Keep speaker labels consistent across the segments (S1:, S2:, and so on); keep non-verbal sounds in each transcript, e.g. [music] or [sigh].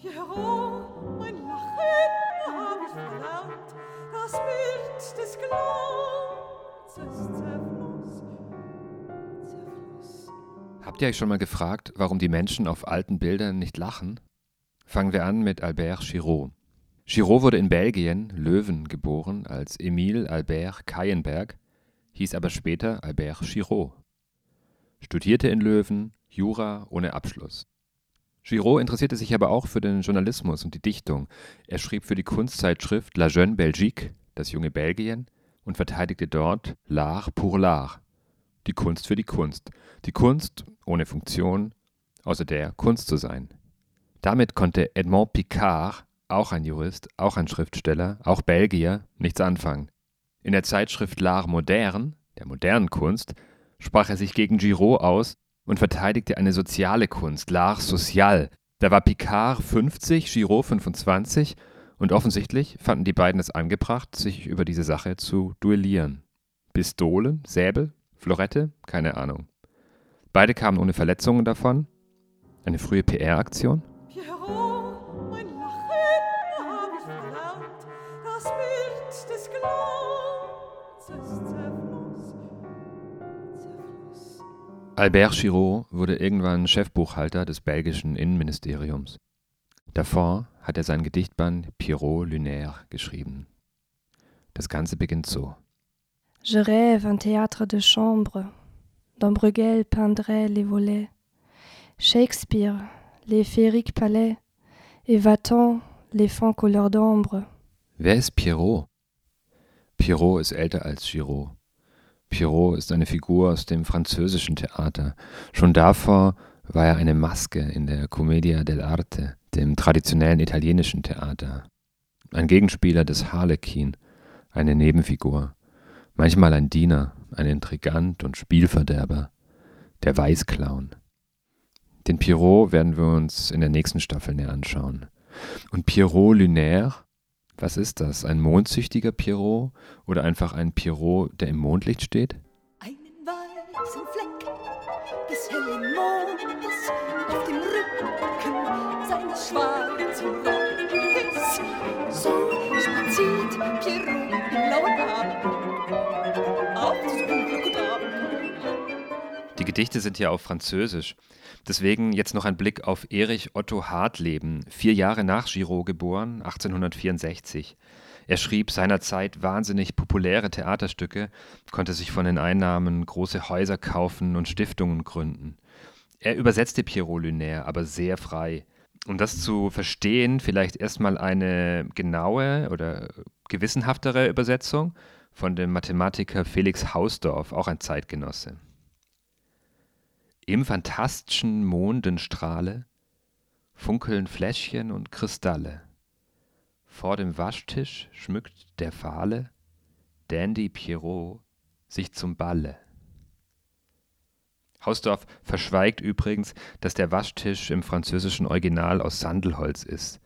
S1: Pierrot, mein Lachen hab ich verlernt, das Bild des Glanzes zerfloss.
S2: Habt ihr euch schon mal gefragt, warum die Menschen auf alten Bildern nicht lachen? Fangen wir an mit Albert Giraud. Giraud wurde in Belgien, Löwen, geboren als Emile Albert Kayenberg, hieß aber später Albert Giraud. Studierte in Löwen, Jura ohne Abschluss. Giraud interessierte sich aber auch für den Journalismus und die Dichtung. Er schrieb für die Kunstzeitschrift La Jeune Belgique, das junge Belgien, und verteidigte dort L'art pour l'art, die Kunst für die Kunst, die Kunst ohne Funktion, außer der Kunst zu sein. Damit konnte Edmond Picard, auch ein Jurist, auch ein Schriftsteller, auch Belgier, nichts anfangen. In der Zeitschrift L'Art Moderne, der modernen Kunst, sprach er sich gegen Giraud aus und verteidigte eine soziale Kunst, l'art social. Da war Picard 50, Giraud 25 und offensichtlich fanden die beiden es angebracht, sich über diese Sache zu duellieren. Pistolen, Säbel, Florette, keine Ahnung. Beide kamen ohne Verletzungen davon. Eine frühe PR-Aktion?
S1: Pierrot,
S2: Albert Giraud wurde irgendwann Chefbuchhalter des belgischen Innenministeriums. Davor hat er sein Gedichtband Pierrot Lunaire geschrieben. Das Ganze beginnt so.
S3: Je rêve un théâtre de chambre, dont Bruegel peindrait les volets. Shakespeare, les féeriques palais, et Watteau, les fonds couleur d'ombre.
S2: Wer ist Pierrot? Pierrot ist älter als Giraud. Pierrot ist eine Figur aus dem französischen Theater. Schon davor war er eine Maske in der Commedia dell'arte, dem traditionellen italienischen Theater. Ein Gegenspieler des Harlekin, eine Nebenfigur. Manchmal ein Diener, ein Intrigant und Spielverderber, der Weißclown. Den Pierrot werden wir uns in der nächsten Staffel näher anschauen. Und Pierrot Lunaire, was ist das? Ein mondsüchtiger Pierrot oder einfach ein Pierrot, der im Mondlicht steht?
S1: Einen weißen Fleck des hellen Mondes auf dem Rücken seines schwarzen Rockes. So spaziert Pierrot im blauen Abend auf diesem Glück und Abend.
S2: Die Gedichte sind ja auf Französisch. Deswegen jetzt noch ein Blick auf Erich Otto Hartleben, vier Jahre nach Giraud geboren, 1864. Er schrieb seinerzeit wahnsinnig populäre Theaterstücke, konnte sich von den Einnahmen große Häuser kaufen und Stiftungen gründen. Er übersetzte Pierrot Lunaire aber sehr frei. Um das zu verstehen, vielleicht erstmal eine genaue oder gewissenhaftere Übersetzung von dem Mathematiker Felix Hausdorff, auch ein Zeitgenosse. Im phantastischen Mondenstrahle funkeln Fläschchen und Kristalle. Vor dem Waschtisch schmückt der fahle Dandy Pierrot sich zum Balle. Hausdorff verschweigt übrigens, dass der Waschtisch im französischen Original aus Sandelholz ist.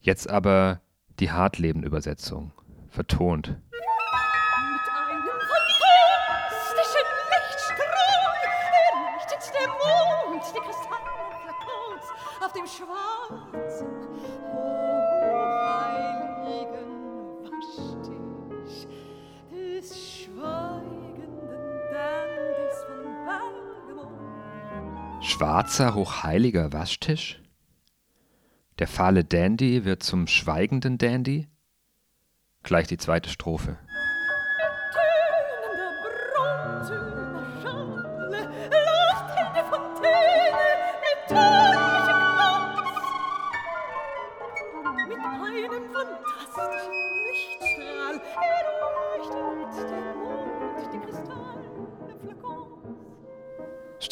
S2: Jetzt aber die Hartleben-Übersetzung, vertont.
S1: Dem schwarzen.
S2: Schwarzer, hochheiliger Waschtisch? Der fahle Dandy wird zum schweigenden Dandy? Gleich die zweite Strophe.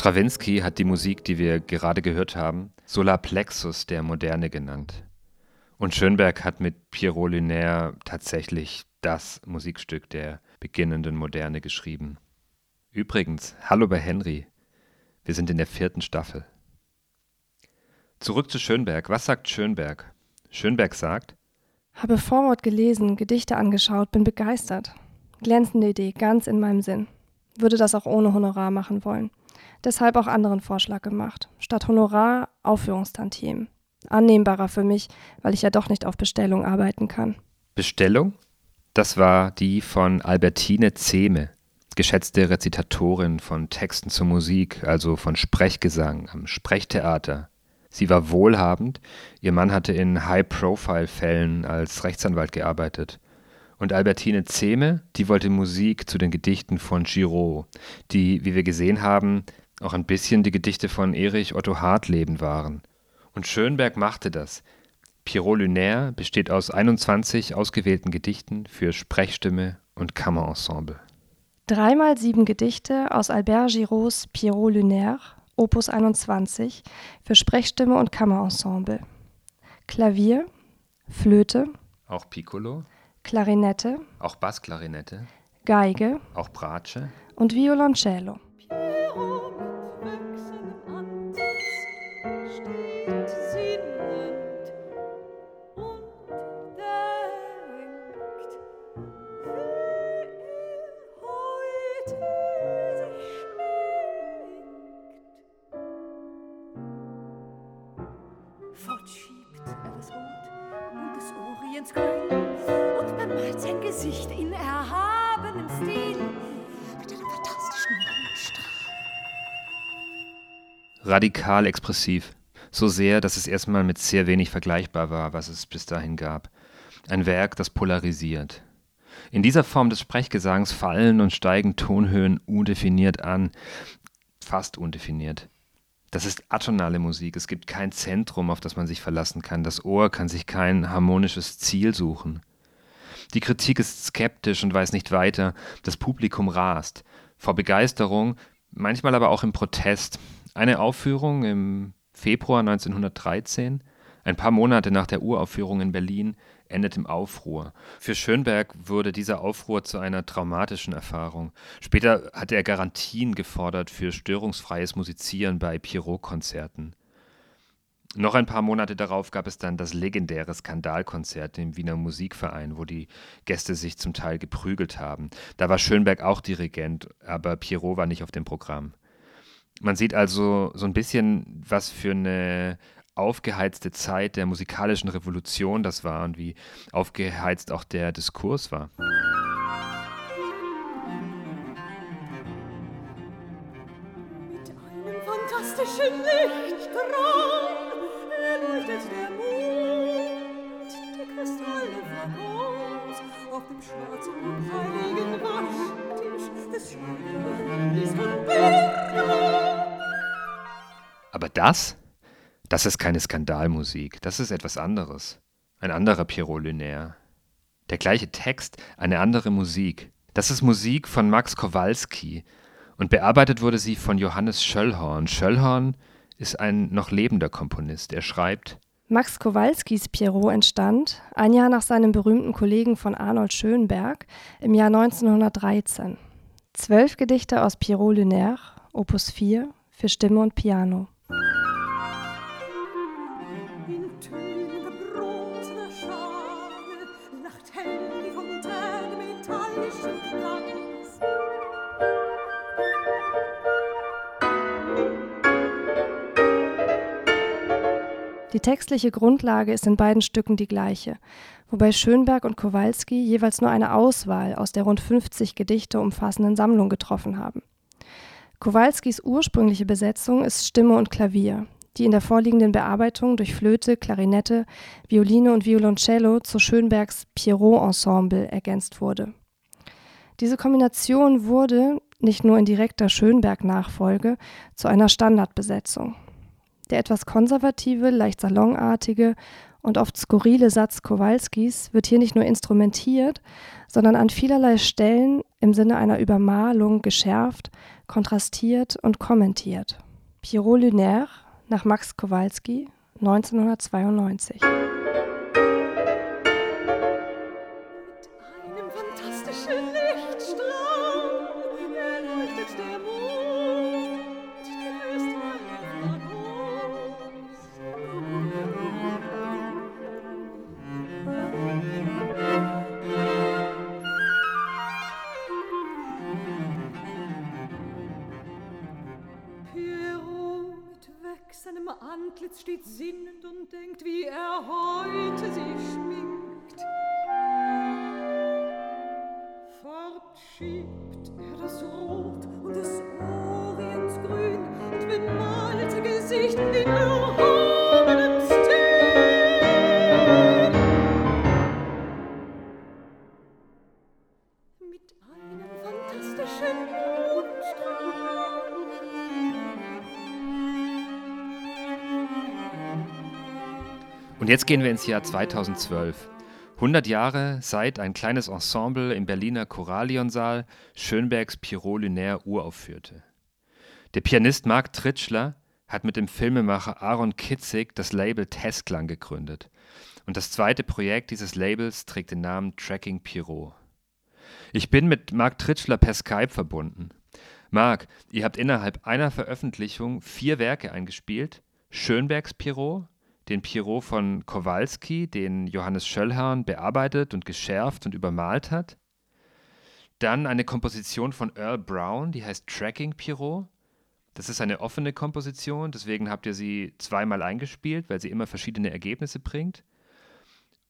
S2: Strawinski hat die Musik, die wir gerade gehört haben, Solarplexus der Moderne genannt. Und Schönberg hat mit Pierrot Lunaire tatsächlich das Musikstück der beginnenden Moderne geschrieben. Übrigens, hallo bei Henry. Wir sind in der vierten Staffel. Zurück zu Schönberg. Was sagt Schönberg? Schönberg sagt,
S3: Habe Vorwort gelesen, Gedichte angeschaut, bin begeistert. Glänzende Idee, ganz in meinem Sinn. Würde das auch ohne Honorar machen wollen. Deshalb auch anderen Vorschlag gemacht. Statt Honorar Aufführungstantiemen. Annehmbarer für mich, weil ich ja doch nicht auf Bestellung arbeiten kann.
S2: Bestellung? Das war die von Albertine Zehme, geschätzte Rezitatorin von Texten zur Musik, also von Sprechgesang am Sprechtheater. Sie war wohlhabend, ihr Mann hatte in High-Profile-Fällen als Rechtsanwalt gearbeitet. Und Albertine Zehme, die wollte Musik zu den Gedichten von Giraud, die, wie wir gesehen haben, auch ein bisschen die Gedichte von Erich Otto Hartleben waren. Und Schönberg machte das. Pierrot Lunaire besteht aus 21 ausgewählten Gedichten für Sprechstimme und Kammerensemble.
S3: Dreimal sieben Gedichte aus Albert Girauds Pierrot Lunaire, Opus 21, für Sprechstimme und Kammerensemble. Klavier, Flöte,
S2: Auch Piccolo,
S3: Klarinette,
S2: auch Bassklarinette,
S3: Geige
S2: auch Bratsche.
S3: und Violoncello.
S1: Gesicht in erhabenem Stil mit einem fantastischen Mondstrahl.
S2: radikal expressiv. So sehr, dass es erstmal mit sehr wenig vergleichbar war, was es bis dahin gab. Ein Werk, das polarisiert. In dieser Form des Sprechgesangs fallen und steigen Tonhöhen undefiniert an, fast undefiniert. Das ist atonale Musik. Es gibt kein Zentrum, auf das man sich verlassen kann. Das Ohr kann sich kein harmonisches Ziel suchen. Die Kritik ist skeptisch und weiß nicht weiter. Das Publikum rast. Vor Begeisterung, manchmal aber auch im Protest. Eine Aufführung im Februar 1913, ein paar Monate nach der Uraufführung in Berlin, endet im Aufruhr. Für Schönberg wurde dieser Aufruhr zu einer traumatischen Erfahrung. Später hatte er Garantien gefordert für störungsfreies Musizieren bei Pierrot-Konzerten. Noch ein paar Monate darauf gab es dann das legendäre Skandalkonzert im Wiener Musikverein, wo die Gäste sich zum Teil geprügelt haben. Da war Schönberg auch Dirigent, aber Pierrot war nicht auf dem Programm. Man sieht also so ein bisschen, was für eine aufgeheizte Zeit der musikalischen Revolution das war und wie aufgeheizt auch der Diskurs war. Das, das ist keine Skandalmusik, das ist etwas anderes. Ein anderer Pierrot Lunaire. Der gleiche Text, eine andere Musik. Das ist Musik von Max Kowalski und bearbeitet wurde sie von Johannes Schöllhorn. Schöllhorn ist ein noch lebender Komponist. Er schreibt,
S3: Max Kowalskis Pierrot entstand, ein Jahr nach seinem berühmten Kollegen von Arnold Schönberg, im Jahr 1913. Zwölf Gedichte aus Pierrot Lunaire, Opus 4, für Stimme und Piano.
S1: Die
S3: textliche Grundlage ist in beiden Stücken die gleiche, wobei Schönberg und Kowalski jeweils nur eine Auswahl aus der rund 50 Gedichte umfassenden Sammlung getroffen haben. Kowalskis ursprüngliche Besetzung ist Stimme und Klavier, die in der vorliegenden Bearbeitung durch Flöte, Klarinette, Violine und Violoncello zu Schönbergs Pierrot-Ensemble ergänzt wurde. Diese Kombination wurde, nicht nur in direkter Schönberg-Nachfolge, zu einer Standardbesetzung. Der etwas konservative, leicht salonartige und oft skurrile Satz Kowalskis wird hier nicht nur instrumentiert, sondern an vielerlei Stellen im Sinne einer Übermalung geschärft, kontrastiert und kommentiert. Pierrot Lunaire nach Max Kowalski 1992.
S1: Und
S2: jetzt gehen wir ins Jahr 2012. 100 Jahre seit ein kleines Ensemble im Berliner Choralionsaal Schönbergs Pierrot Lunaire uraufführte. Der Pianist Marc Tritschler hat mit dem Filmemacher Aaron Kitzig das Label Testklang gegründet. Und das zweite Projekt dieses Labels trägt den Namen Tracking Pierrot. Ich bin mit Marc Tritschler per Skype verbunden. Marc, ihr habt innerhalb einer Veröffentlichung vier Werke eingespielt: Schönbergs Pierrot, den Pierrot von Kowalski, den Johannes Schöllhorn bearbeitet und geschärft und übermalt hat. Dann eine Komposition von Earl Brown, die heißt Tracking Pierrot. Das ist eine offene Komposition, deswegen habt ihr sie zweimal eingespielt, weil sie immer verschiedene Ergebnisse bringt.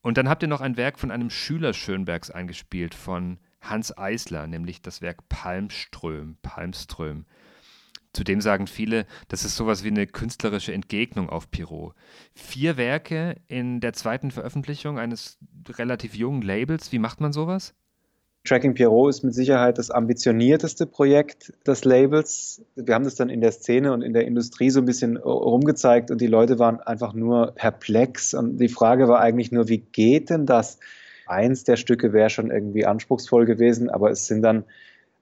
S2: Und dann habt ihr noch ein Werk von einem Schüler Schönbergs eingespielt, von Hans Eisler, nämlich das Werk Palmström, Palmström. Zudem sagen viele, das ist sowas wie eine künstlerische Entgegnung auf Pirot. Vier Werke in der zweiten Veröffentlichung eines relativ jungen Labels. Wie macht man sowas?
S4: Tracking Pierrot ist mit Sicherheit das ambitionierteste Projekt des Labels. Wir haben das dann in der Szene und in der Industrie so ein bisschen rumgezeigt und die Leute waren einfach nur perplex. Und die Frage war eigentlich nur, wie geht denn das? Eins der Stücke wäre schon irgendwie anspruchsvoll gewesen, aber es sind dann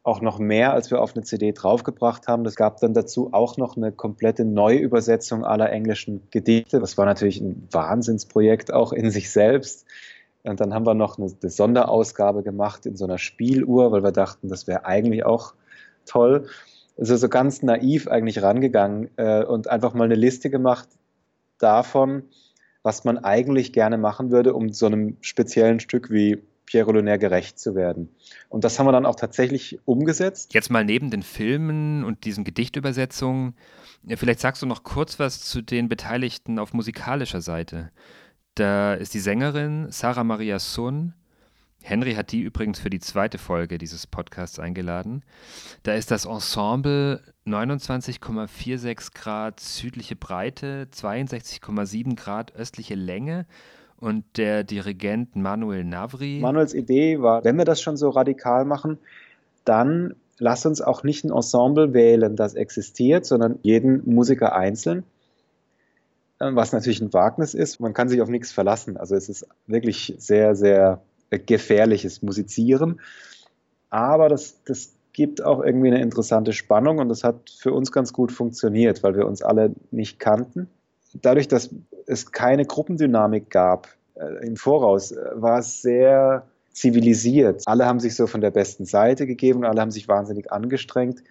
S4: auch noch mehr, als wir auf eine CD draufgebracht haben. Das gab dann dazu auch noch eine komplette Neuübersetzung aller englischen Gedichte. Das war natürlich ein Wahnsinnsprojekt auch in sich selbst. Und dann haben wir noch eine, eine Sonderausgabe gemacht in so einer Spieluhr, weil wir dachten, das wäre eigentlich auch toll. Also so ganz naiv eigentlich rangegangen äh, und einfach mal eine Liste gemacht davon, was man eigentlich gerne machen würde, um so einem speziellen Stück wie Pierre Lunaire gerecht zu werden. Und das haben wir dann auch tatsächlich umgesetzt.
S2: Jetzt mal neben den Filmen und diesen Gedichtübersetzungen, vielleicht sagst du noch kurz was zu den Beteiligten auf musikalischer Seite. Da ist die Sängerin Sarah Maria Sun. Henry hat die übrigens für die zweite Folge dieses Podcasts eingeladen. Da ist das Ensemble 29,46 Grad südliche Breite, 62,7 Grad östliche Länge und der Dirigent Manuel Navri.
S4: Manuels Idee war, wenn wir das schon so radikal machen, dann lass uns auch nicht ein Ensemble wählen, das existiert, sondern jeden Musiker einzeln. Äh, was natürlich ein Wagnis ist. Man kann sich auf nichts verlassen. Also es ist wirklich sehr, sehr gefährliches Musizieren. Aber das, das gibt auch irgendwie eine interessante Spannung und das hat für uns ganz gut funktioniert, weil wir uns alle nicht kannten dadurch, dass es keine Gruppendynamik gab äh, im Voraus, äh, war es sehr zivilisiert. Alle haben sich so von der besten Seite gegeben und alle haben sich wahnsinnig angestrengt.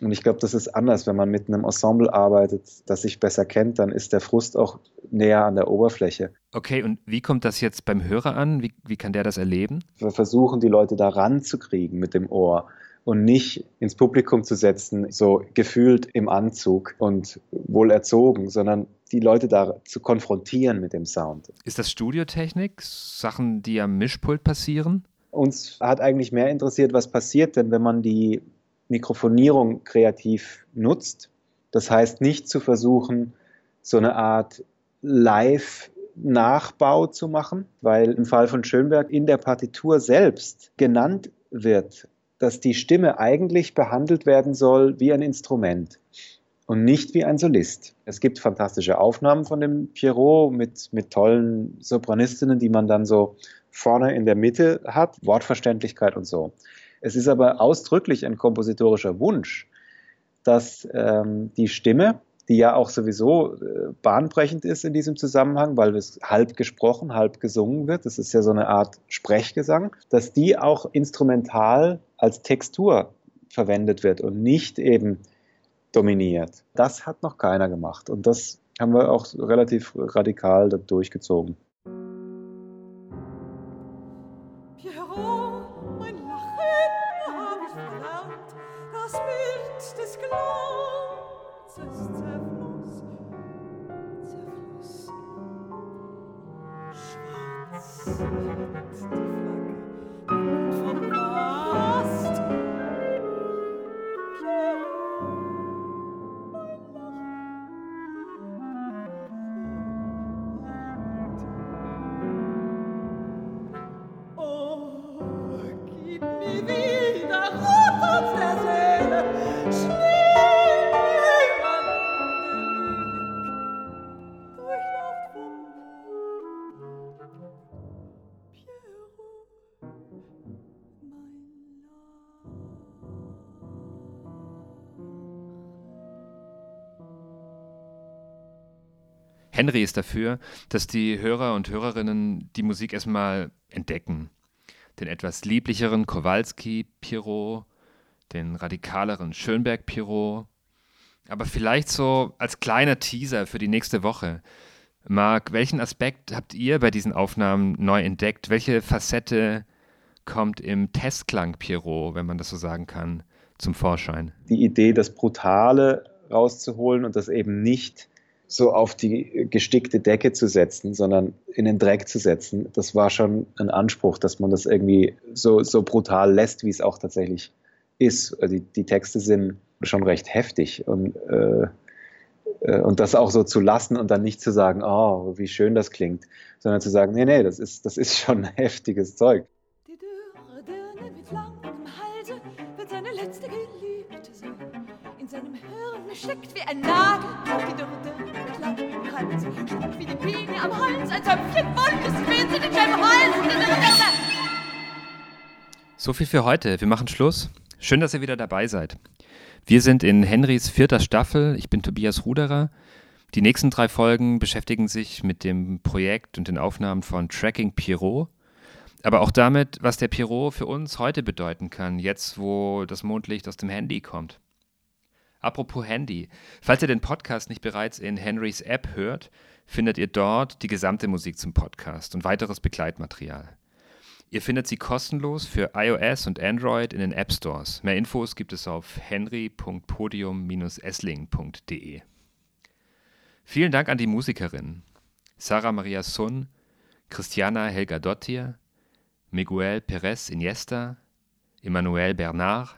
S4: Und ich glaube, das ist anders, wenn man mit einem Ensemble arbeitet, das sich besser kennt, dann ist der Frust auch näher an der Oberfläche.
S2: Okay, und wie kommt das jetzt beim Hörer an? Wie, wie kann der das erleben?
S4: Wir versuchen, die Leute da ranzukriegen mit dem Ohr und nicht ins Publikum zu setzen, so gefühlt im Anzug und wohl erzogen, sondern die Leute da zu konfrontieren mit dem Sound.
S2: Ist das Studiotechnik? Sachen, die am Mischpult passieren?
S4: Uns hat eigentlich mehr interessiert, was passiert denn, wenn man die Mikrofonierung kreativ nutzt. Das heißt, nicht zu versuchen, so eine Art Live- Nachbau zu machen, weil im Fall von Schönberg in der Partitur selbst genannt wird dass die Stimme eigentlich behandelt werden soll wie ein Instrument und nicht wie ein Solist. Es gibt fantastische Aufnahmen von dem Pierrot mit, mit tollen Sopranistinnen, die man dann so vorne in der Mitte hat, Wortverständlichkeit und so. Es ist aber ausdrücklich ein kompositorischer Wunsch, dass ähm, die Stimme die ja auch sowieso äh, bahnbrechend ist in diesem Zusammenhang, weil es halb gesprochen, halb gesungen wird. Das ist ja so eine Art Sprechgesang, dass die auch instrumental als Textur verwendet wird und nicht eben dominiert. Das hat noch keiner gemacht und das haben wir auch relativ radikal durchgezogen.
S2: Henry ist dafür, dass die Hörer und Hörerinnen die Musik erstmal entdecken. Den etwas lieblicheren Kowalski-Pirot, den radikaleren Schönberg-Pirot, aber vielleicht so als kleiner Teaser für die nächste Woche. Marc, welchen Aspekt habt ihr bei diesen Aufnahmen neu entdeckt? Welche Facette kommt im Testklang Pierrot, wenn man das so sagen kann, zum Vorschein?
S4: Die Idee, das Brutale rauszuholen und das eben nicht so auf die gestickte Decke zu setzen, sondern in den Dreck zu setzen, das war schon ein Anspruch, dass man das irgendwie so, so brutal lässt, wie es auch tatsächlich ist. Also die, die Texte sind schon recht heftig und, äh, äh, und das auch so zu lassen und dann nicht zu sagen, oh, wie schön das klingt, sondern zu sagen, nee, nee, das ist, das ist schon [laughs] heftiges Zeug. Die dürre Dirne mit langem Halse wird seine letzte Geliebte sein. In seinem Hirn steckt wie ein Nagel, die
S2: So viel für heute. Wir machen Schluss. Schön, dass ihr wieder dabei seid. Wir sind in Henrys vierter Staffel. Ich bin Tobias Ruderer. Die nächsten drei Folgen beschäftigen sich mit dem Projekt und den Aufnahmen von Tracking Pierrot, aber auch damit, was der Pierrot für uns heute bedeuten kann, jetzt wo das Mondlicht aus dem Handy kommt. Apropos Handy, falls ihr den Podcast nicht bereits in Henrys App hört, findet ihr dort die gesamte Musik zum Podcast und weiteres Begleitmaterial. Ihr findet sie kostenlos für iOS und Android in den App Stores. Mehr Infos gibt es auf henry.podium-essling.de. Vielen Dank an die Musikerinnen Sarah Maria Sun, Christiana Helga Dottir, Miguel Perez Iniesta, Emmanuel Bernard,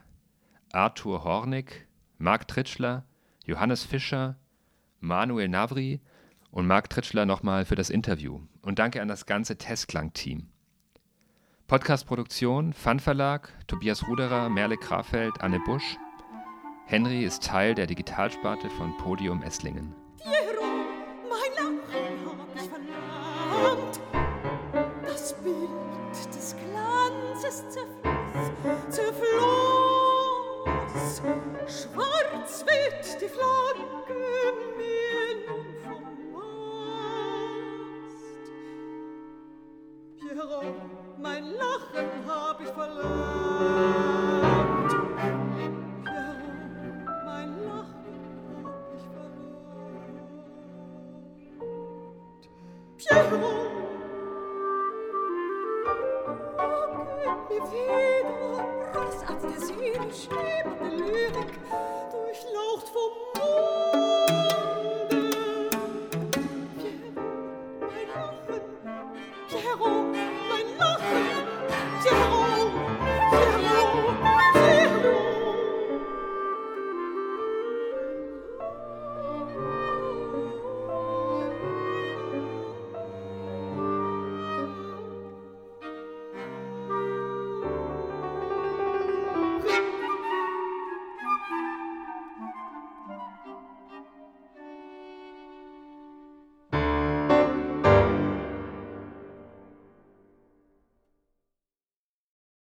S2: Arthur Hornig, Marc Tritschler, Johannes Fischer, Manuel Navri und Marc Tritschler nochmal für das Interview. Und danke an das ganze Testklang-Team. Podcast-Produktion, Fun Verlag, Tobias Ruderer, Merle Krafeld, Anne Busch. Henry ist Teil der Digitalsparte von Podium Esslingen.
S1: Piero, mein Lachen hab ich verlangt. Schwarz wird die Flanken